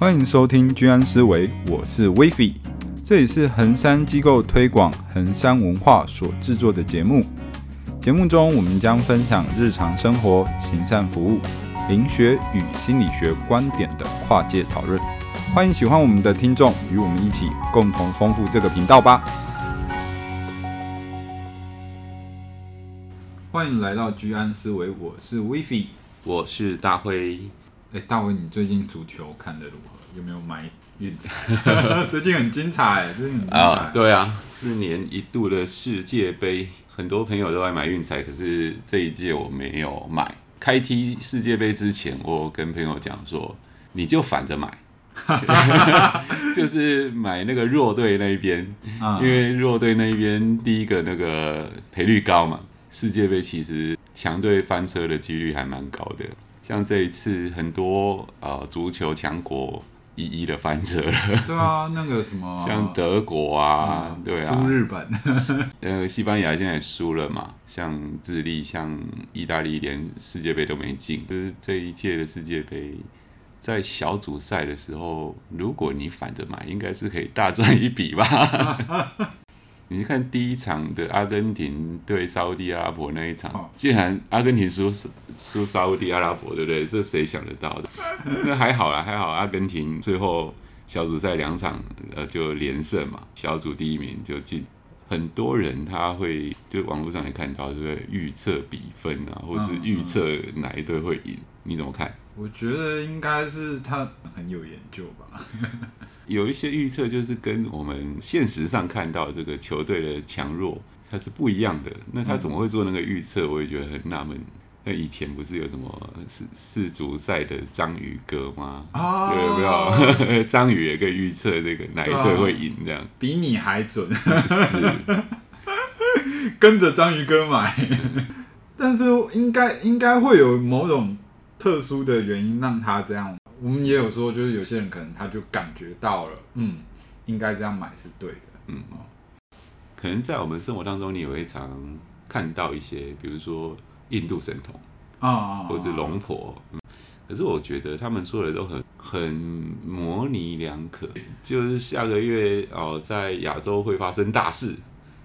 欢迎收听居安思维，我是威菲，这里是衡山机构推广衡山文化所制作的节目。节目中，我们将分享日常生活、行善服务、灵学与心理学观点的跨界讨论。欢迎喜欢我们的听众与我们一起共同丰富这个频道吧。欢迎来到居安思维，我是威菲，我是大辉。哎，大伟，你最近足球看得如何？有没有买运彩？最近很精彩，最近很精彩。啊，对啊，四年一度的世界杯，很多朋友都爱买运彩，可是这一届我没有买。开踢世界杯之前，我跟朋友讲说，你就反着买，就是买那个弱队那一边，因为弱队那一边第一个那个赔率高嘛。世界杯其实强队翻车的几率还蛮高的，像这一次很多呃足球强国一一的翻车了。对啊，那个什么，像德国啊，嗯、对啊，输日本。呃，西班牙现在也输了嘛，像智利、像意大利连世界杯都没进。就是这一届的世界杯，在小组赛的时候，如果你反着买，应该是可以大赚一笔吧。你看第一场的阿根廷对沙乌地阿拉伯那一场，竟然阿根廷输输沙乌地阿拉伯，对不对？这谁想得到的？那还好啦，还好阿根廷最后小组赛两场呃就连胜嘛，小组第一名就进。很多人他会就网络上也看到，对不对？预测比分啊，或是预测哪一队会赢，你怎么看？我觉得应该是他很有研究吧。有一些预测就是跟我们现实上看到这个球队的强弱，它是不一样的。那他怎么会做那个预测？我也觉得很纳闷。那以前不是有什么世世足赛的章鱼哥吗？啊，有没有？章鱼也可以预测这个哪一队会赢，这样比你还准。是，跟着章鱼哥买。但是应该应该会有某种特殊的原因让他这样。我们也有说，就是有些人可能他就感觉到了，嗯，应该这样买是对的，嗯。哦，可能在我们生活当中，你也会常看到一些，比如说印度神童啊，或者是龙婆，嗯，可是我觉得他们说的都很很模棱两可，就是下个月哦，在亚洲会发生大事，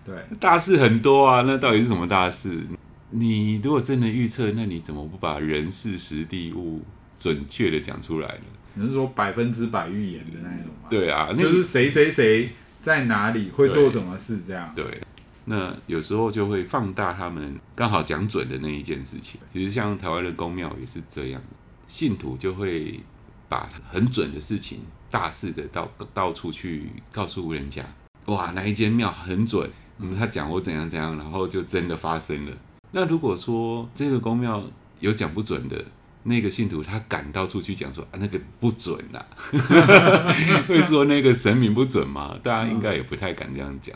对，大事很多啊，那到底是什么大事？你如果真的预测，那你怎么不把人事时地物准确的讲出来的，你是说百分之百预言的那种吗？对啊，就是谁谁谁在哪里会做什么事这样。对，那有时候就会放大他们刚好讲准的那一件事情。其实像台湾的宫庙也是这样，信徒就会把很准的事情、大肆的到到处去告诉人家。哇，哪一间庙很准？嗯，他讲我怎样怎样，然后就真的发生了。那如果说这个宫庙有讲不准的，那个信徒他敢到处去讲说啊，那个不准啦，会说那个神明不准吗？大家应该也不太敢这样讲。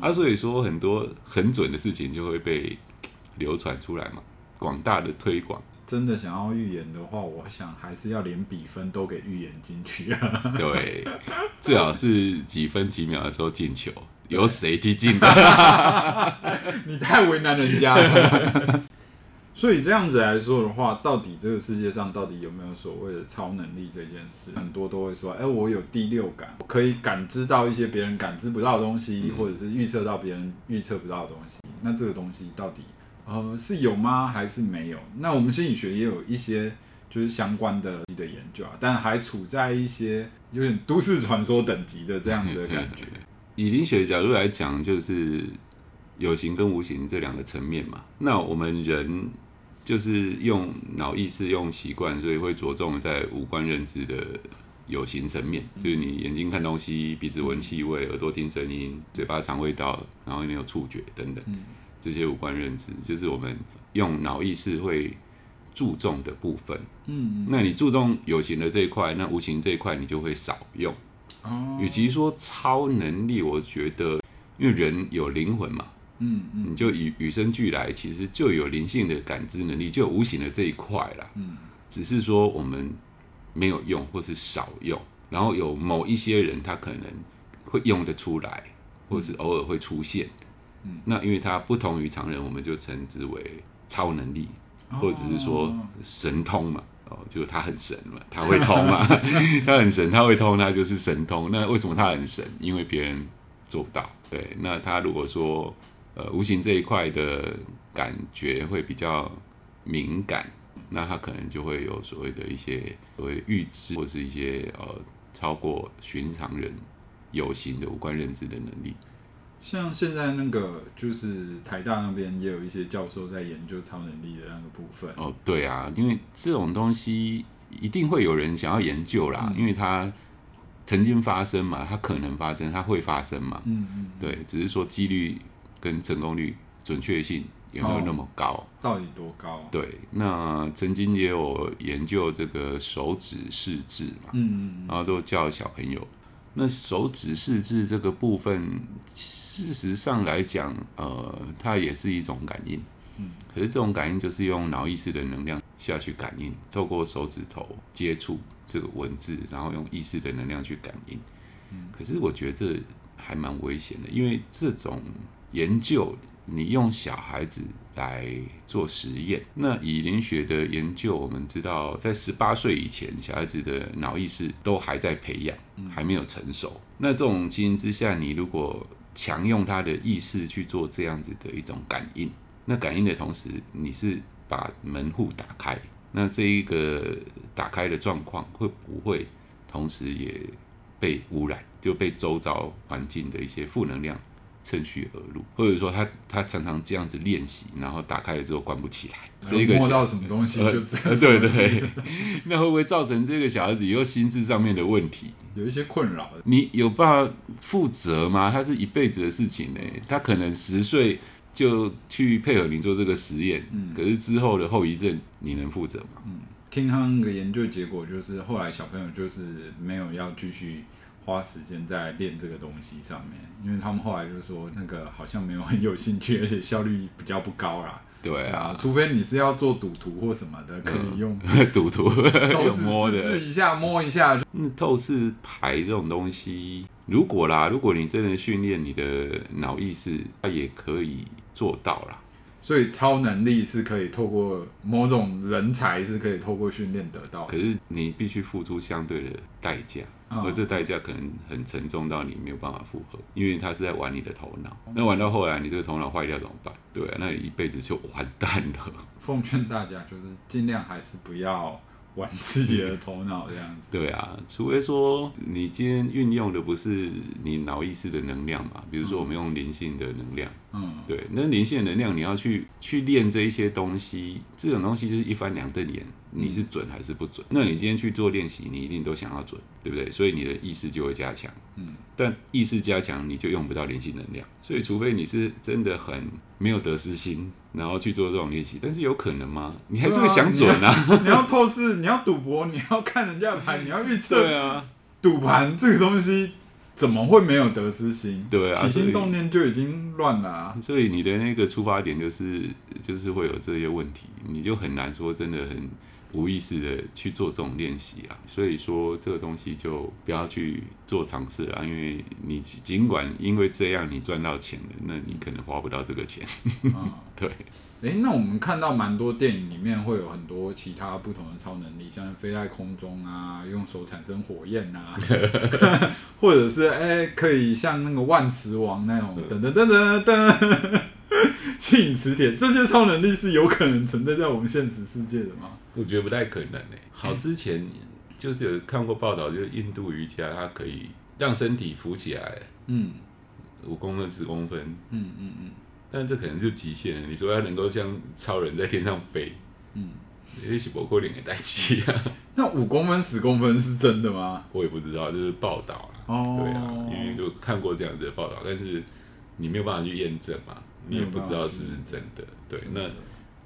啊，所以说很多很准的事情就会被流传出来嘛，广大的推广。真的想要预言的话，我想还是要连比分都给预言进去啊。对，最好是几分几秒的时候进球，由谁踢进的？你太为难人家了。所以这样子来说的话，到底这个世界上到底有没有所谓的超能力这件事？很多都会说，哎、欸，我有第六感，我可以感知到一些别人感知不到的东西，或者是预测到别人预测不到的东西。那这个东西到底呃是有吗？还是没有？那我们心理学也有一些就是相关的的研究啊，但还处在一些有点都市传说等级的这样子的感觉。以灵学的角度来讲，就是有形跟无形这两个层面嘛。那我们人。就是用脑意识、用习惯，所以会着重在五官认知的有形层面，就是你眼睛看东西，鼻子闻气味，耳朵听声音，嘴巴尝味道，然后你有触觉等等，这些五官认知，就是我们用脑意识会注重的部分。嗯，那你注重有形的这一块，那无形这一块你就会少用。哦，与其说超能力，我觉得因为人有灵魂嘛。嗯，嗯，你就与与生俱来，其实就有灵性的感知能力，就有无形的这一块啦。嗯，只是说我们没有用，或是少用，然后有某一些人他可能会用得出来，或是偶尔会出现。嗯，那因为他不同于常人，我们就称之为超能力，或者是说神通嘛。哦，就是他很神嘛，他会通嘛，他很神，他会通，他就是神通。那为什么他很神？因为别人做不到。对，那他如果说呃无形这一块的感觉会比较敏感，那他可能就会有所谓的一些所谓预知，或是一些呃超过寻常人有形的五官认知的能力。像现在那个就是台大那边也有一些教授在研究超能力的那个部分。哦，对啊，因为这种东西一定会有人想要研究啦，嗯、因为它曾经发生嘛，它可能发生，它会发生嘛。嗯嗯。对，只是说几率跟成功率、准确性有没有那么高？哦、到底多高？对，那曾经也有研究这个手指试字嘛。嗯嗯。然后都教小朋友，那手指试字这个部分。事实上来讲，呃，它也是一种感应，嗯，可是这种感应就是用脑意识的能量下去感应，透过手指头接触这个文字，然后用意识的能量去感应，嗯，可是我觉得这还蛮危险的，因为这种研究，你用小孩子来做实验，那以林学的研究，我们知道，在十八岁以前，小孩子的脑意识都还在培养，还没有成熟，那这种基因之下，你如果强用他的意识去做这样子的一种感应，那感应的同时，你是把门户打开，那这一个打开的状况会不会同时也被污染，就被周遭环境的一些负能量趁虚而入，或者说他他常常这样子练习，然后打开了之后关不起来，这个摸到什么东西就这样、呃，对对对，那会不会造成这个小孩子以后心智上面的问题？有一些困扰，你有办法负责吗？他是一辈子的事情呢，他可能十岁就去配合你做这个实验，嗯，可是之后的后遗症你能负责吗？嗯，听他那个研究结果就是，后来小朋友就是没有要继续花时间在练这个东西上面，因为他们后来就是说那个好像没有很有兴趣，而且效率比较不高啦。对啊，除非你是要做赌徒或什么的，可以用 赌徒手指摸的，试一下摸一下。嗯，透视牌这种东西，如果啦，如果你真的训练你的脑意识，它也可以做到啦。所以超能力是可以透过某种人才是可以透过训练得到，可是你必须付出相对的代价。而这代价可能很沉重到你没有办法负荷，因为他是在玩你的头脑。那玩到后来，你这个头脑坏掉怎么办？对啊，那你一辈子就完蛋了。奉劝大家，就是尽量还是不要。玩自己的头脑这样子，对啊，除非说你今天运用的不是你脑意识的能量嘛，比如说我们用灵性的能量，嗯，对，那灵性能量你要去去练这一些东西，这种东西就是一翻两瞪眼，你是准还是不准？那你今天去做练习，你一定都想要准，对不对？所以你的意识就会加强，嗯，但意识加强你就用不到灵性能量，所以除非你是真的很没有得失心。然后去做这种练习，但是有可能吗？你还是会想准啊！你要，你要透视，你要赌博，你要看人家的牌，你要预测。对啊，赌盘这个东西怎么会没有得失心？对啊，起心动念就已经乱了啊！所以你的那个出发点就是就是会有这些问题，你就很难说真的很。无意识的去做这种练习啊，所以说这个东西就不要去做尝试了，因为你尽管因为这样你赚到钱了，那你可能花不到这个钱。嗯、对，哎、欸，那我们看到蛮多电影里面会有很多其他不同的超能力，像飞在空中啊，用手产生火焰啊，或者是哎、欸、可以像那个万磁王那种噔噔噔噔噔，吸引磁铁，这些超能力是有可能存在在我们现实世界的吗？我觉得不太可能诶。好，之前就是有看过报道，就是印度瑜伽，它可以让身体浮起来，嗯，五公分、十公分，嗯嗯嗯。但这可能就极限了。你说它能够像超人在天上飞，嗯，也许包括脸也带气啊。那五公分、十公分是真的吗？我也不知道，就是报道啊。哦，对啊，因为就看过这样子的报道，但是你没有办法去验证嘛，你也不知道是不是真的。对，那。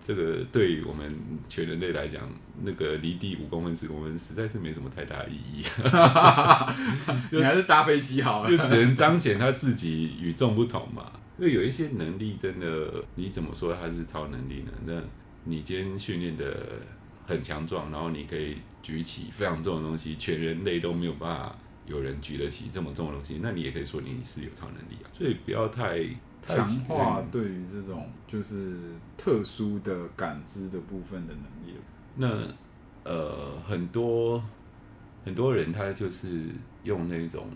这个对于我们全人类来讲，那个离地五公分、十公分实在是没什么太大意义。你还是搭飞机好了，就只能彰显他自己与众不同嘛。因为有一些能力真的，你怎么说它是超能力呢？那你今天训练的很强壮，然后你可以举起非常重的东西，全人类都没有办法有人举得起这么重的东西，那你也可以说你是有超能力啊。所以不要太。强化对于这种就是特殊的感知的部分的能力。那呃，很多很多人他就是用那种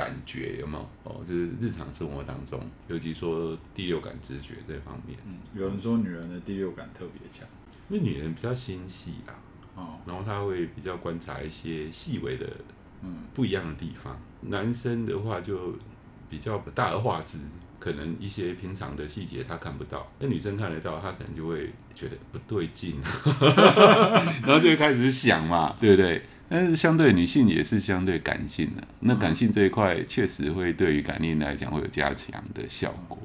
感觉，有没有？哦，就是日常生活当中，尤其说第六感知觉这方面。嗯，有人说女人的第六感特别强，因为女人比较心细啦，哦，然后她会比较观察一些细微的，嗯，不一样的地方。嗯、男生的话就比较大而化之。可能一些平常的细节他看不到，那女生看得到，她可能就会觉得不对劲，然后就会开始想嘛，对不对？但是相对女性也是相对感性的，那感性这一块确实会对于感应来讲会有加强的效果。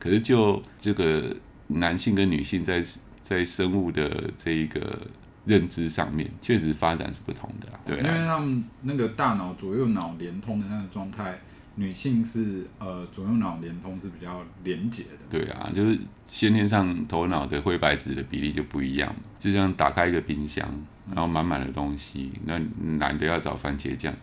可是就这个男性跟女性在在生物的这一个认知上面，确实发展是不同的，对，因为他们那个大脑左右脑连通的那个状态。女性是呃左右脑连通是比较连结的，对啊，就是先天上头脑的灰白质的比例就不一样，就像打开一个冰箱，然后满满的东西，那男的要找番茄酱，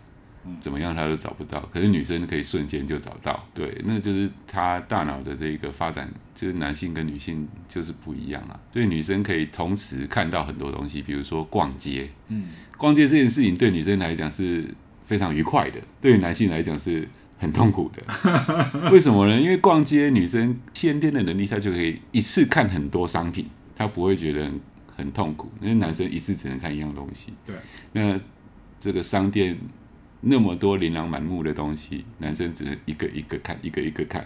怎么样他都找不到，可是女生可以瞬间就找到，对，那就是他大脑的这个发展，就是男性跟女性就是不一样啊，所以女生可以同时看到很多东西，比如说逛街，嗯，逛街这件事情对女生来讲是非常愉快的，对于男性来讲是。很痛苦的，为什么呢？因为逛街，女生先天的能力，她就可以一次看很多商品，她不会觉得很，痛苦。因为男生一次只能看一样东西。对。那这个商店那么多琳琅满目的东西，男生只能一个一个看，一个一个看，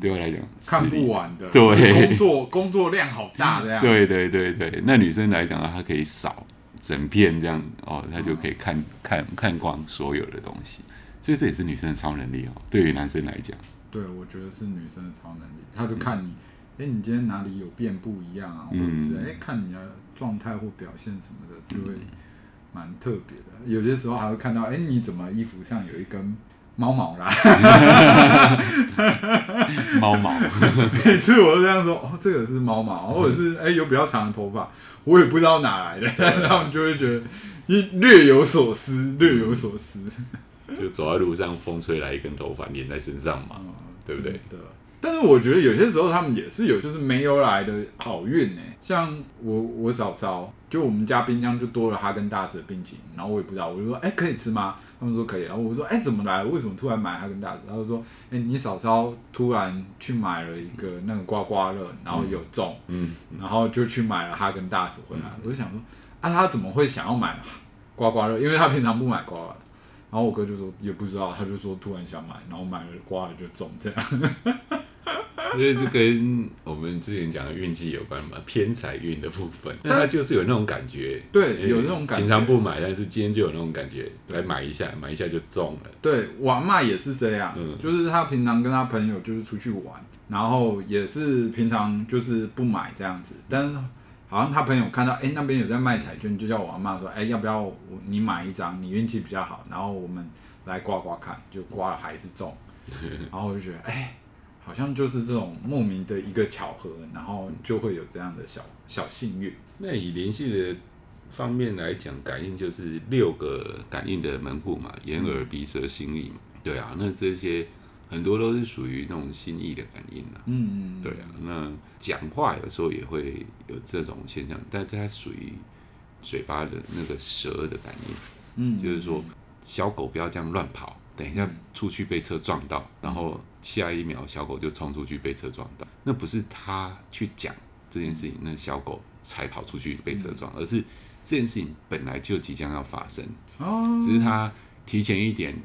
对我来讲看不完的。对。工作 工作量好大这样。对对对对，那女生来讲呢，她可以扫整片这样哦，她就可以看看看光所有的东西。所以这也是女生的超能力哦，对于男生来讲。对，我觉得是女生的超能力。她就看你，哎、嗯，你今天哪里有变不一样啊？或者是哎，看你的状态或表现什么的，就会蛮特别的。有些时候还会看到，哎，你怎么衣服上有一根猫毛啦？猫毛。每次我都这样说，哦，这个是猫毛，或者是哎，有比较长的头发，我也不知道哪来的，但 他们就会觉得略有所思，略有所思。就走在路上，风吹来一根头发粘在身上嘛，嗯、对不对？对。但是我觉得有些时候他们也是有，就是没有来的好运呢。像我我嫂嫂，就我们家冰箱就多了哈根达斯的冰淇淋，然后我也不知道，我就说，哎，可以吃吗？他们说可以。然后我说，哎，怎么来？为什么突然买哈根达斯？他就说，哎，你嫂嫂突然去买了一个那个刮刮乐，然后有中，嗯，然后就去买了哈根达斯回来。我就想说，啊，他怎么会想要买刮刮乐？因为他平常不买刮刮乐。然后我哥就说也不知道，他就说突然想买，然后买了刮了就中这样。因为这跟我们之前讲的运气有关嘛，偏财运的部分，那他就是有那种感觉，对，有那种感觉。平常不买，但是今天就有那种感觉，来买一下，买一下就中了。对，我阿嬷也是这样，嗯，就是他平常跟他朋友就是出去玩，然后也是平常就是不买这样子，但是。好像他朋友看到，哎、欸，那边有在卖彩券，就叫我阿妈说，哎、欸，要不要你买一张？你运气比较好，然后我们来刮刮看，就刮了还是中。然后我就觉得，哎、欸，好像就是这种莫名的一个巧合，然后就会有这样的小小幸运。那以联系的方面来讲，感应就是六个感应的门户嘛，眼耳鼻舌心意嘛。对啊，那这些。很多都是属于那种心意的感应啊，嗯嗯，对啊，那讲话有时候也会有这种现象，但它属于嘴巴的那个舌的感应，嗯，就是说小狗不要这样乱跑，等一下出去被车撞到，然后下一秒小狗就冲出去被车撞到，那不是他去讲这件事情，那小狗才跑出去被车撞，而是这件事情本来就即将要发生，哦，只是他提前一点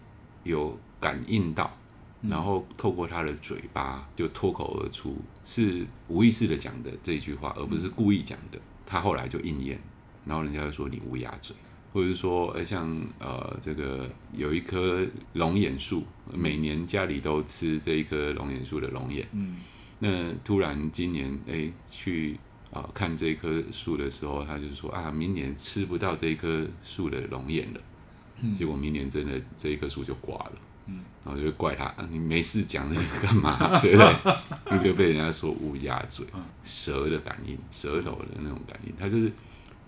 有感应到。然后透过他的嘴巴就脱口而出，是无意识的讲的这一句话，而不是故意讲的。他后来就应验，然后人家就说你乌鸦嘴，或者是说，诶像呃这个有一棵龙眼树，每年家里都吃这一棵龙眼树的龙眼。嗯，那突然今年诶去啊、呃、看这一棵树的时候，他就说啊，明年吃不到这一棵树的龙眼了。嗯，结果明年真的这一棵树就挂了。嗯，然后就怪他，啊、你没事讲那个干嘛？对不对？你就被人家说乌鸦嘴，蛇的感应，舌头的那种感应，他就是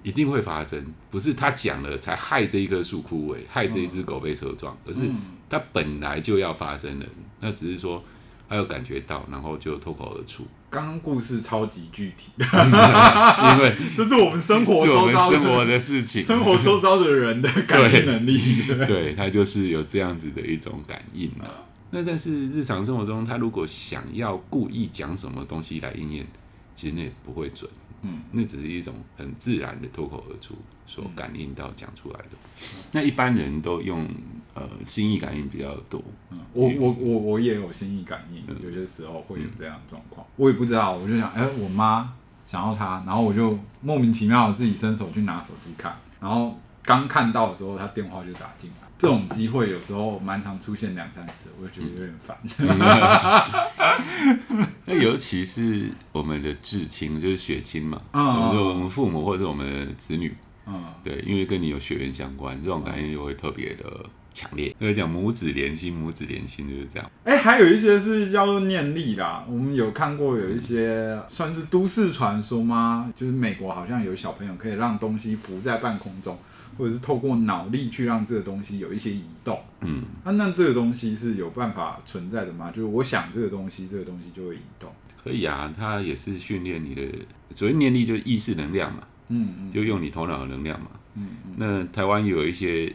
一定会发生，不是他讲了才害这一棵树枯萎，害这一只狗被车撞，而是它本来就要发生的。那只是说他有感觉到，然后就脱口而出。刚刚故事超级具体，因为 这是我们生活周遭生活的事情，生活周遭的人的感应能力。对，对，他就是有这样子的一种感应嘛。那但是日常生活中，他如果想要故意讲什么东西来应验，其实那也不会准。嗯，那只是一种很自然的脱口而出所感应到讲出来的。嗯、那一般人都用呃心意感应比较多。嗯，我我我我也有心意感应，嗯、有些时候会有这样的状况。嗯、我也不知道，我就想，哎、欸，我妈想要他，然后我就莫名其妙的自己伸手去拿手机看，然后刚看到的时候，她电话就打进来。这种机会有时候蛮常出现两三次，我就觉得有点烦。那尤其是我们的至亲，就是血亲嘛，比如说我们父母或者我们的子女，嗯，对，因为跟你有血缘相关，这种感应就会特别的强烈。那个讲母子连心，母子连心就是这样。哎、欸，还有一些是叫做念力啦，我们有看过有一些算是都市传说吗？就是美国好像有小朋友可以让东西浮在半空中。或者是透过脑力去让这个东西有一些移动，嗯，啊，那这个东西是有办法存在的吗？就是我想这个东西，这个东西就会移动。可以啊，它也是训练你的所谓念力，就是意识能量嘛，嗯嗯，就用你头脑的能量嘛，嗯嗯。那台湾有一些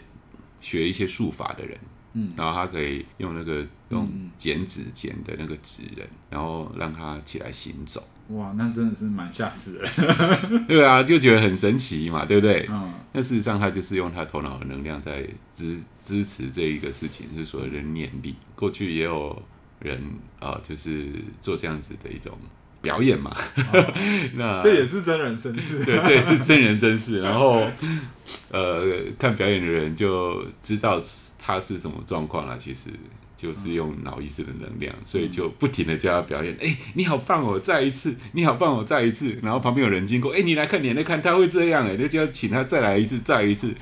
学一些术法的人，嗯，然后他可以用那个用剪纸剪的那个纸人，然后让他起来行走。哇，那真的是蛮吓死人。对啊，就觉得很神奇嘛，对不对？嗯。那事实上，他就是用他头脑的能量在支支持这一个事情，就是所谓的念力。过去也有人啊、呃，就是做这样子的一种表演嘛。哦、那这也是真人真事。对，这也是真人真事。然后，呃，看表演的人就知道他是什么状况了。其实。就是用脑意识的能量，所以就不停的叫他表演。哎、欸，你好棒哦，再一次，你好棒哦，再一次。然后旁边有人经过，哎、欸，你来看，你来看，他会这样，哎，就叫请他再来一次，再一次。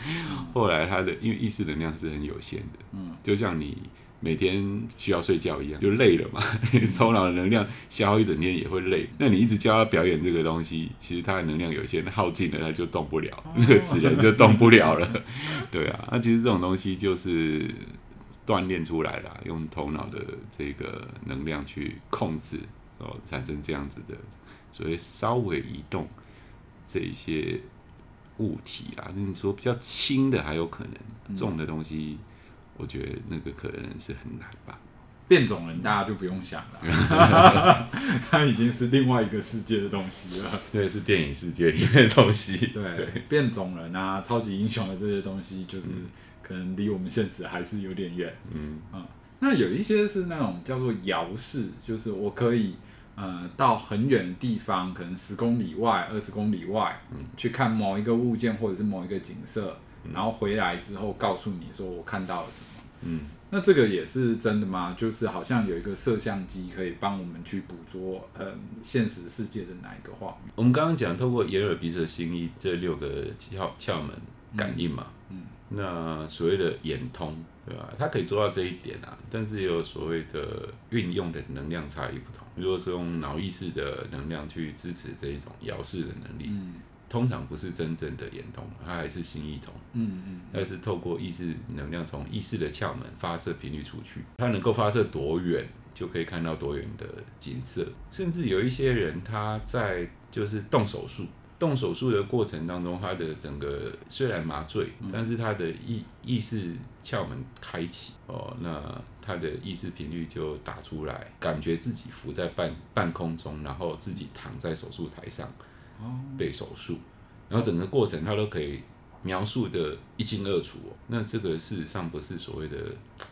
后来他的因为意识能量是很有限的，嗯，就像你每天需要睡觉一样，就累了嘛。你头脑的能量消耗一整天也会累。那你一直教他表演这个东西，其实他的能量有限，耗尽了他就动不了，那个纸人就动不了了。对啊，那其实这种东西就是。锻炼出来了，用头脑的这个能量去控制，哦，产生这样子的，所以稍微移动这一些物体啊，那你说比较轻的还有可能，重的东西，我觉得那个可能是很难吧。变种人大家就不用想了，它已经是另外一个世界的东西了。对，是电影世界里面的东西。对，对变种人啊，超级英雄的这些东西，就是。嗯可能离我们现实还是有点远，嗯啊，那有一些是那种叫做遥视，就是我可以呃到很远的地方，可能十公里外、二十公里外，嗯，去看某一个物件或者是某一个景色，嗯，然后回来之后告诉你说我看到了什么，嗯，那这个也是真的吗？就是好像有一个摄像机可以帮我们去捕捉嗯现实世界的哪一个画面？我们刚刚讲透过眼耳鼻舌心意这六个窍窍门感应嘛，嗯。嗯那所谓的眼通，对吧？它可以做到这一点啊，但是也有所谓的运用的能量差异不同。如果是用脑意识的能量去支持这一种遥视的能力，嗯，通常不是真正的眼通，它还是心意通，嗯嗯，但是透过意识能量从意识的窍门发射频率出去，它能够发射多远就可以看到多远的景色，甚至有一些人他在就是动手术。动手术的过程当中，他的整个虽然麻醉，嗯、但是他的意意识窍门开启哦，那他的意识频率就打出来，感觉自己浮在半半空中，然后自己躺在手术台上，哦，被手术，然后整个过程他都可以。描述的一清二楚哦，那这个事实上不是所谓的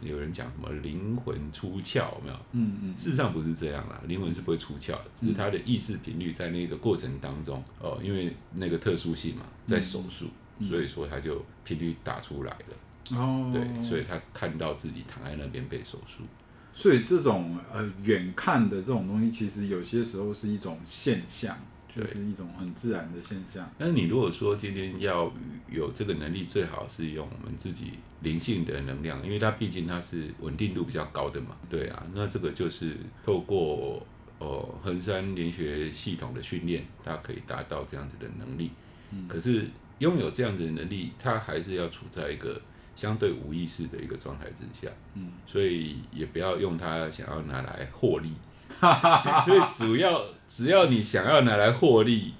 有人讲什么灵魂出窍，有没有？嗯嗯，事实上不是这样啦，灵魂是不会出窍，只是他的意识频率在那个过程当中哦，因为那个特殊性嘛，在手术，所以说他就频率打出来了。哦，对，所以他看到自己躺在那边被手术，所以这种呃远看的这种东西，其实有些时候是一种现象。就是一种很自然的现象。那你如果说今天要有这个能力，最好是用我们自己灵性的能量，因为它毕竟它是稳定度比较高的嘛。对啊，那这个就是透过呃横山灵学系统的训练，它可以达到这样子的能力。嗯。可是拥有这样子的能力，它还是要处在一个相对无意识的一个状态之下，嗯，所以也不要用它想要拿来获利，所以主要只要你想要拿来获利，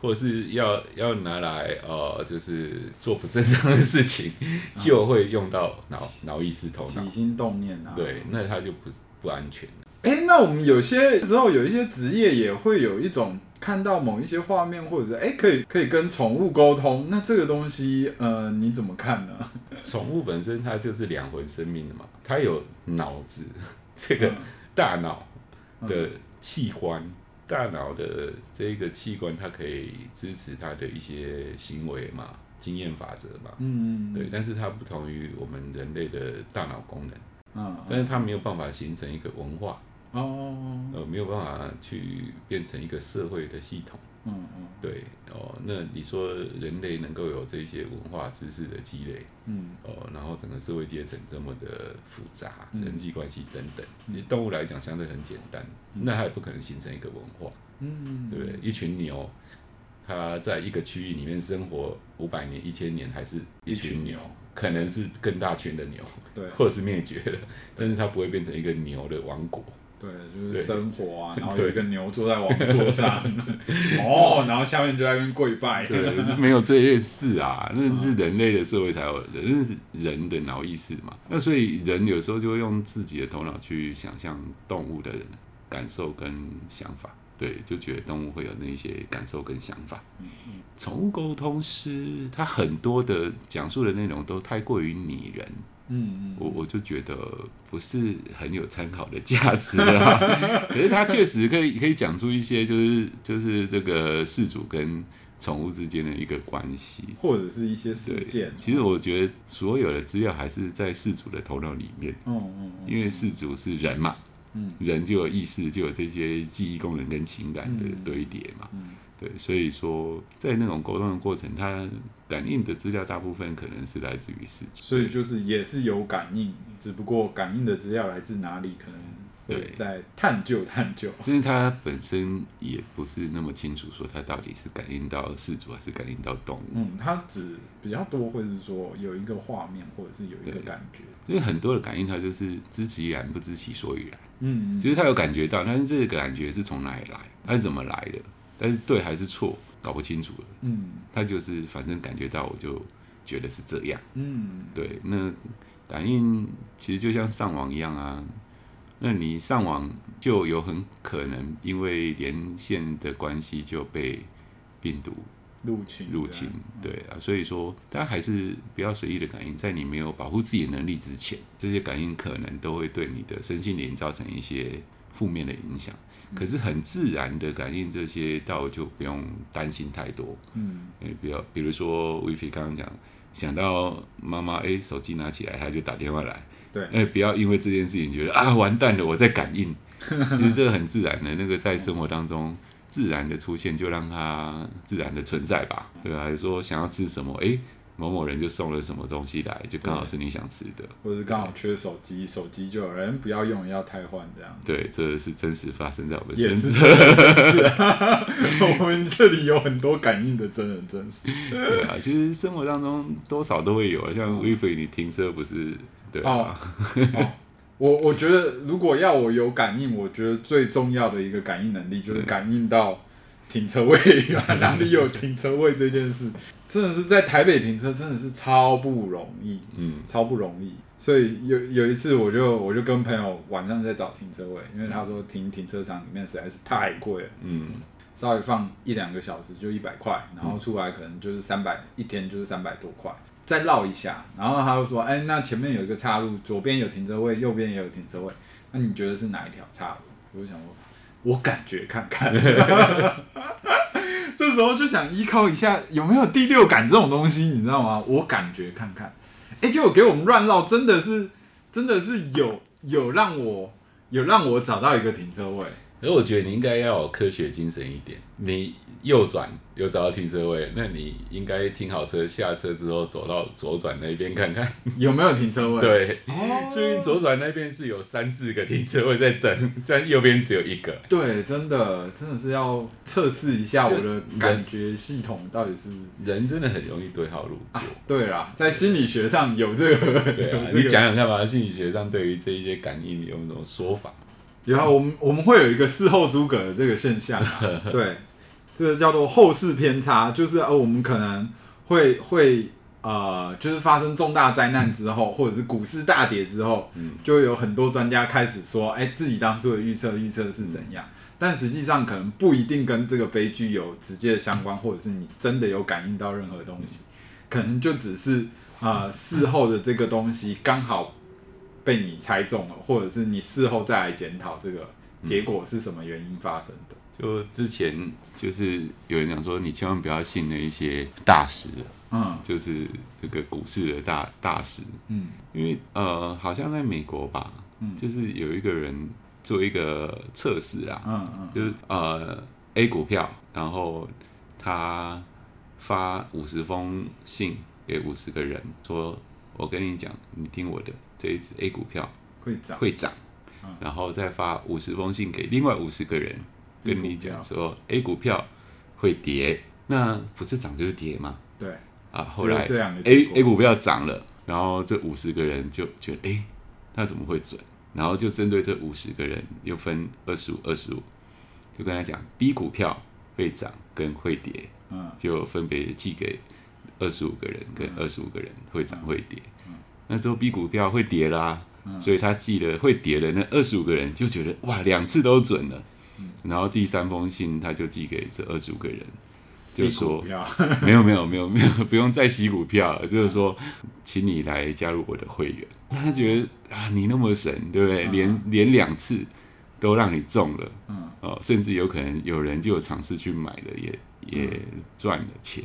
或是要要拿来呃，就是做不正当的事情，就会用到脑脑意识头脑起心动念啊，对，那它就不不安全了。哎、欸，那我们有些时候有一些职业也会有一种。看到某一些画面，或者是哎、欸，可以可以跟宠物沟通，那这个东西，呃，你怎么看呢？宠物本身它就是两魂生命的嘛，它有脑子，这个大脑的器官，嗯、大脑的这个器官，它可以支持它的一些行为嘛，经验法则嘛，嗯，嗯，对，但是它不同于我们人类的大脑功能，嗯，但是它没有办法形成一个文化。哦，呃，没有办法去变成一个社会的系统。嗯嗯，对哦，那你说人类能够有这些文化知识的积累，嗯，哦，然后整个社会阶层这么的复杂，人际关系等等，其实动物来讲相对很简单，那它也不可能形成一个文化。嗯，对不对？一群牛，它在一个区域里面生活五百年、一千年，还是一群牛，可能是更大群的牛，对，或者是灭绝了，但是它不会变成一个牛的王国。对，就是生活啊，然后有一个牛坐在王座上，哦，然后下面就在那边跪拜。对，没有这些事啊，那是人类的社会才有的，那是人的脑意识嘛。那所以人有时候就会用自己的头脑去想象动物的感受跟想法，对，就觉得动物会有那些感受跟想法。宠物沟通师他很多的讲述的内容都太过于拟人。嗯嗯，我我就觉得不是很有参考的价值啊。可是他确实可以可以讲出一些，就是就是这个事主跟宠物之间的一个关系，或者是一些事件。其实我觉得所有的资料还是在事主的头脑里面。嗯嗯，因为事主是人嘛，嗯，人就有意识，就有这些记忆功能跟情感的堆叠嘛。嗯。对，所以说在那种沟通的过程，它感应的资料大部分可能是来自于饲主，所以就是也是有感应，只不过感应的资料来自哪里，可能对在探究探究。因为它本身也不是那么清楚，说它到底是感应到饲主还是感应到动物。嗯，它只比较多会是说有一个画面，或者是有一个感觉。因为很多的感应，它就是知其然不知其所以然。嗯，其实它有感觉到，但是这个感觉是从哪里来，它是怎么来的？但是对还是错，搞不清楚了。嗯，他就是反正感觉到，我就觉得是这样。嗯，对，那感应其实就像上网一样啊。那你上网就有很可能因为连线的关系就被病毒入侵入侵。对啊，所以说大家还是不要随意的感应，在你没有保护自己的能力之前，这些感应可能都会对你的身心灵造成一些负面的影响。可是很自然的感应这些，倒就不用担心太多。嗯，比较比如说威菲刚刚讲，想到妈妈哎，手机拿起来，他就打电话来。对，哎，不要因为这件事情觉得啊完蛋了，我在感应。其实这个很自然的，那个在生活当中自然的出现，就让它自然的存在吧。对啊，还是说想要吃什么，哎。某某人就送了什么东西来，就刚好是你想吃的，或者是刚好缺手机，手机就有人不要用，要汰换这样子。对，这是真实发生在我们身上。是是啊，我们这里有很多感应的真人真事。对啊，其实生活当中多少都会有啊，像威菲，你停车不是？对啊。哦哦、我我觉得如果要我有感应，我觉得最重要的一个感应能力就是感应到停车位 哪里有停车位这件事。真的是在台北停车，真的是超不容易，嗯，超不容易。所以有有一次，我就我就跟朋友晚上在找停车位，因为他说停停车场里面实在是太贵了，嗯，稍微放一两个小时就一百块，然后出来可能就是三百，一天就是三百多块，再绕一下，然后他就说，哎，那前面有一个岔路，左边有停车位，右边也有停车位，那你觉得是哪一条岔路？我就想说，我感觉看看。这时候就想依靠一下有没有第六感这种东西，你知道吗？我感觉看看，哎，结果给我们乱绕，真的是，真的是有有让我有让我找到一个停车位。而我觉得你应该要有科学精神一点，你右转有找到停车位，那你应该停好车，下车之后走到左转那边看看有没有停车位。对，哦，所以左转那边是有三四个停车位在等，但右边只有一个。对，真的，真的是要测试一下我的感觉系统到底是人真的很容易对号入座。啊，对啦，在心理学上有这个，对啊，你讲讲看吧，心理学上对于这一些感应有什么说法？然后我们我们会有一个事后诸葛的这个现象，对，这个叫做后视偏差，就是呃我们可能会会呃就是发生重大灾难之后，或者是股市大跌之后，就会有很多专家开始说，哎，自己当初的预测预测是怎样，但实际上可能不一定跟这个悲剧有直接的相关，或者是你真的有感应到任何东西，可能就只是啊、呃、事后的这个东西刚好。被你猜中了，或者是你事后再来检讨这个结果是什么原因发生的？嗯、就之前就是有人讲说，你千万不要信那一些大师，嗯，就是这个股市的大大师，嗯，因为呃，好像在美国吧，嗯，就是有一个人做一个测试啊，嗯嗯，就是呃 A 股票，然后他发五十封信给五十个人，说我跟你讲，你听我的。这一只 A 股票会涨，会涨，然后再发五十封信给另外五十个人，跟你讲说 A 股票会跌，那不是涨就是跌吗？对，啊，后来 A A 股票涨了，然后这五十个人就觉得，哎，那怎么会准？然后就针对这五十个人又分二十五、二十五，就跟他讲 B 股票会涨跟会跌，嗯，就分别寄给二十五个人跟二十五个人会涨会跌。那之后 B 股票会跌啦、啊，嗯、所以他记得会跌的那二十五个人就觉得哇，两次都准了。嗯、然后第三封信他就寄给这二十五个人，就说没有没有没有没有不用再洗股票了，就是说，请你来加入我的会员。他觉得啊，你那么神，对不对？连连两次都让你中了，嗯哦，甚至有可能有人就有尝试去买了，也也赚了钱，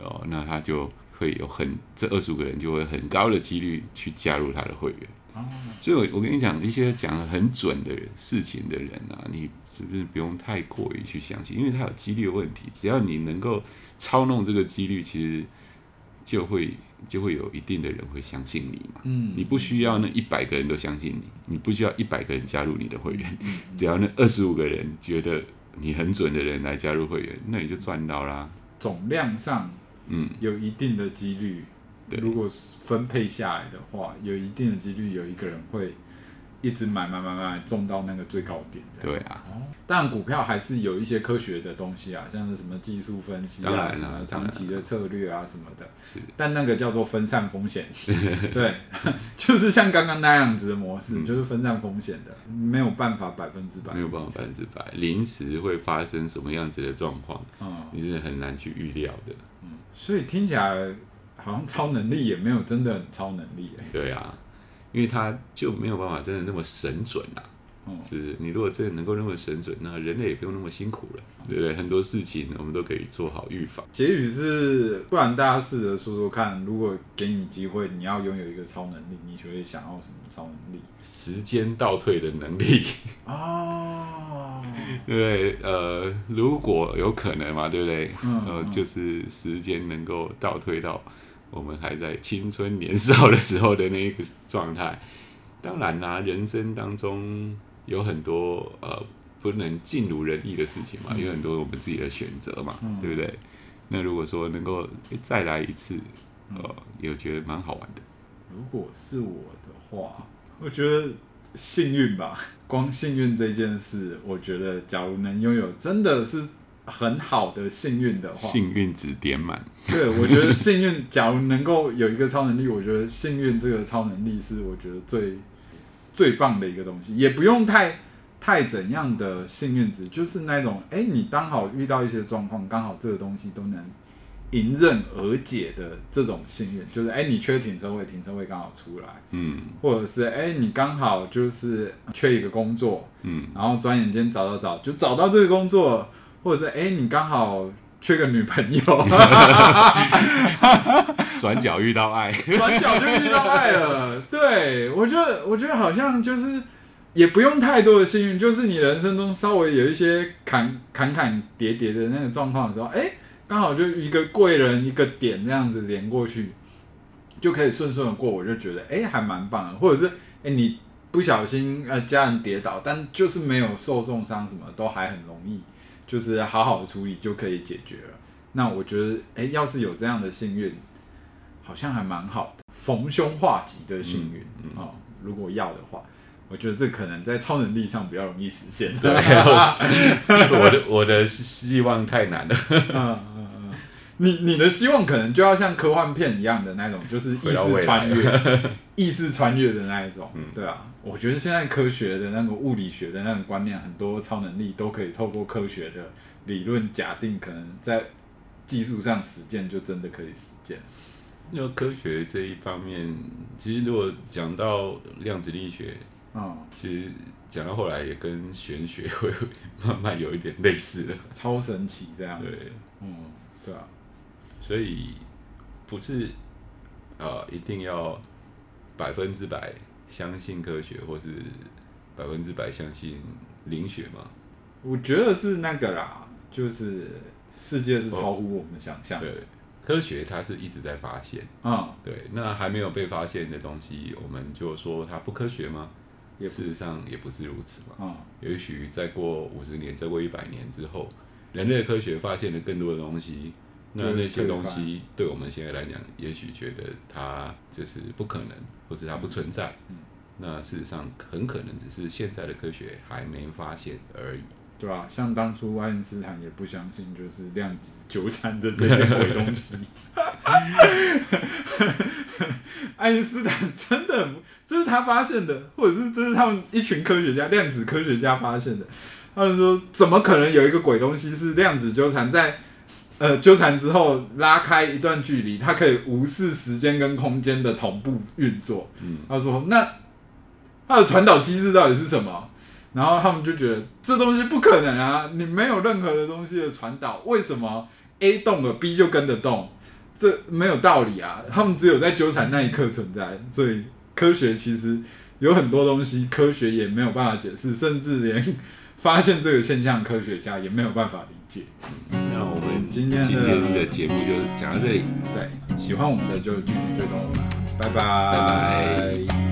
哦，那他就。会有很这二十五个人就会很高的几率去加入他的会员，哦、所以我我跟你讲一些讲得很准的事情的人啊，你是不是不用太过于去相信？因为他有几率问题，只要你能够操弄这个几率，其实就会就会有一定的人会相信你嘛。嗯，你不需要那一百个人都相信你，你不需要一百个人加入你的会员，只要那二十五个人觉得你很准的人来加入会员，那你就赚到啦。总量上。嗯，有一定的几率，对。如果分配下来的话，有一定的几率有一个人会一直买买买买，中到那个最高点。对啊，哦，但股票还是有一些科学的东西啊，像是什么技术分析啊，什么长期的策略啊什么的。是，但那个叫做分散风险。对，就是像刚刚那样子的模式，嗯、就是分散风险的，没有办法百分之百，没有办法百分之百，临时会发生什么样子的状况，嗯，你真的很难去预料的。所以听起来好像超能力也没有真的很超能力。对啊，因为他就没有办法真的那么神准啊。嗯，是你如果真的能够那么神准，那人类也不用那么辛苦了，对不对？很多事情我们都可以做好预防。结语是，不然大家试着说说看，如果给你机会，你要拥有一个超能力，你会想要什么超能力？时间倒退的能力。哦，对，呃，如果有可能嘛，对不对？嗯，呃，就是时间能够倒退到我们还在青春年少的时候的那一个状态。当然啦、啊，人生当中。有很多呃不能尽如人意的事情嘛，嗯、有很多我们自己的选择嘛，嗯、对不对？那如果说能够再来一次，呃，也觉得蛮好玩的。如果是我的话，我觉得幸运吧。光幸运这件事，我觉得假如能拥有真的是很好的幸运的话，幸运值点满。对，我觉得幸运，假如能够有一个超能力，我觉得幸运这个超能力是我觉得最。最棒的一个东西，也不用太太怎样的幸运值，就是那种，哎、欸，你刚好遇到一些状况，刚好这个东西都能迎刃而解的这种幸运，就是，哎、欸，你缺停车位，停车位刚好出来，嗯，或者是，哎、欸，你刚好就是缺一个工作，嗯，然后转眼间找找找，就找到这个工作，或者是，哎、欸，你刚好。缺个女朋友，转角遇到爱，转角就遇到爱了。对，我觉得，我觉得好像就是也不用太多的幸运，就是你人生中稍微有一些坎坎坎叠叠的那个状况的时候，哎、刚好就一个贵人一个点这样子连过去，就可以顺顺的过，我就觉得哎、还蛮棒的，或者是哎、你不小心呃家人跌倒，但就是没有受重伤，什么都还很容易，就是好好的处理就可以解决了。那我觉得哎、要是有这样的幸运，好像还蛮好的，逢凶化吉的幸运、嗯嗯、哦。如果要的话。我觉得这可能在超能力上比较容易实现。对，我的我的希望太难了。嗯嗯嗯，你你的希望可能就要像科幻片一样的那种，就是意识穿越，意识穿越的那一种。嗯，对啊，我觉得现在科学的那个物理学的那种观念，很多超能力都可以透过科学的理论假定，可能在技术上实践就真的可以实践。那科学这一方面，其实如果讲到量子力学。嗯，其实讲到后来也跟玄学会慢慢有一点类似的，超神奇这样子。对，嗯，对啊，所以不是呃一定要百分之百相信科学，或是百分之百相信灵学吗？我觉得是那个啦，就是世界是超乎我们的想象。哦，对，科学它是一直在发现。嗯，对，那还没有被发现的东西，我们就说它不科学吗？事实上也不是如此嘛。嗯，也许再过五十年，再过一百年之后，人类科学发现了更多的东西，那那些东西对我们现在来讲，也许觉得它就是不可能，或是它不存在。嗯，那事实上很可能只是现在的科学还没发现而已。对啊，像当初爱因斯坦也不相信，就是量子纠缠的这件鬼东西。爱因斯坦真的，这是他发现的，或者是这是他们一群科学家，量子科学家发现的。他们说，怎么可能有一个鬼东西是量子纠缠，在呃纠缠之后拉开一段距离，它可以无视时间跟空间的同步运作？嗯，他说，那它的传导机制到底是什么？然后他们就觉得这东西不可能啊！你没有任何的东西的传导，为什么 A 动了 B 就跟着动？这没有道理啊！他们只有在纠缠那一刻存在，所以科学其实有很多东西，科学也没有办法解释，甚至连发现这个现象，科学家也没有办法理解。那我们今天的节目就讲到这里。对，喜欢我们的就继续追踪我们，拜拜。拜拜。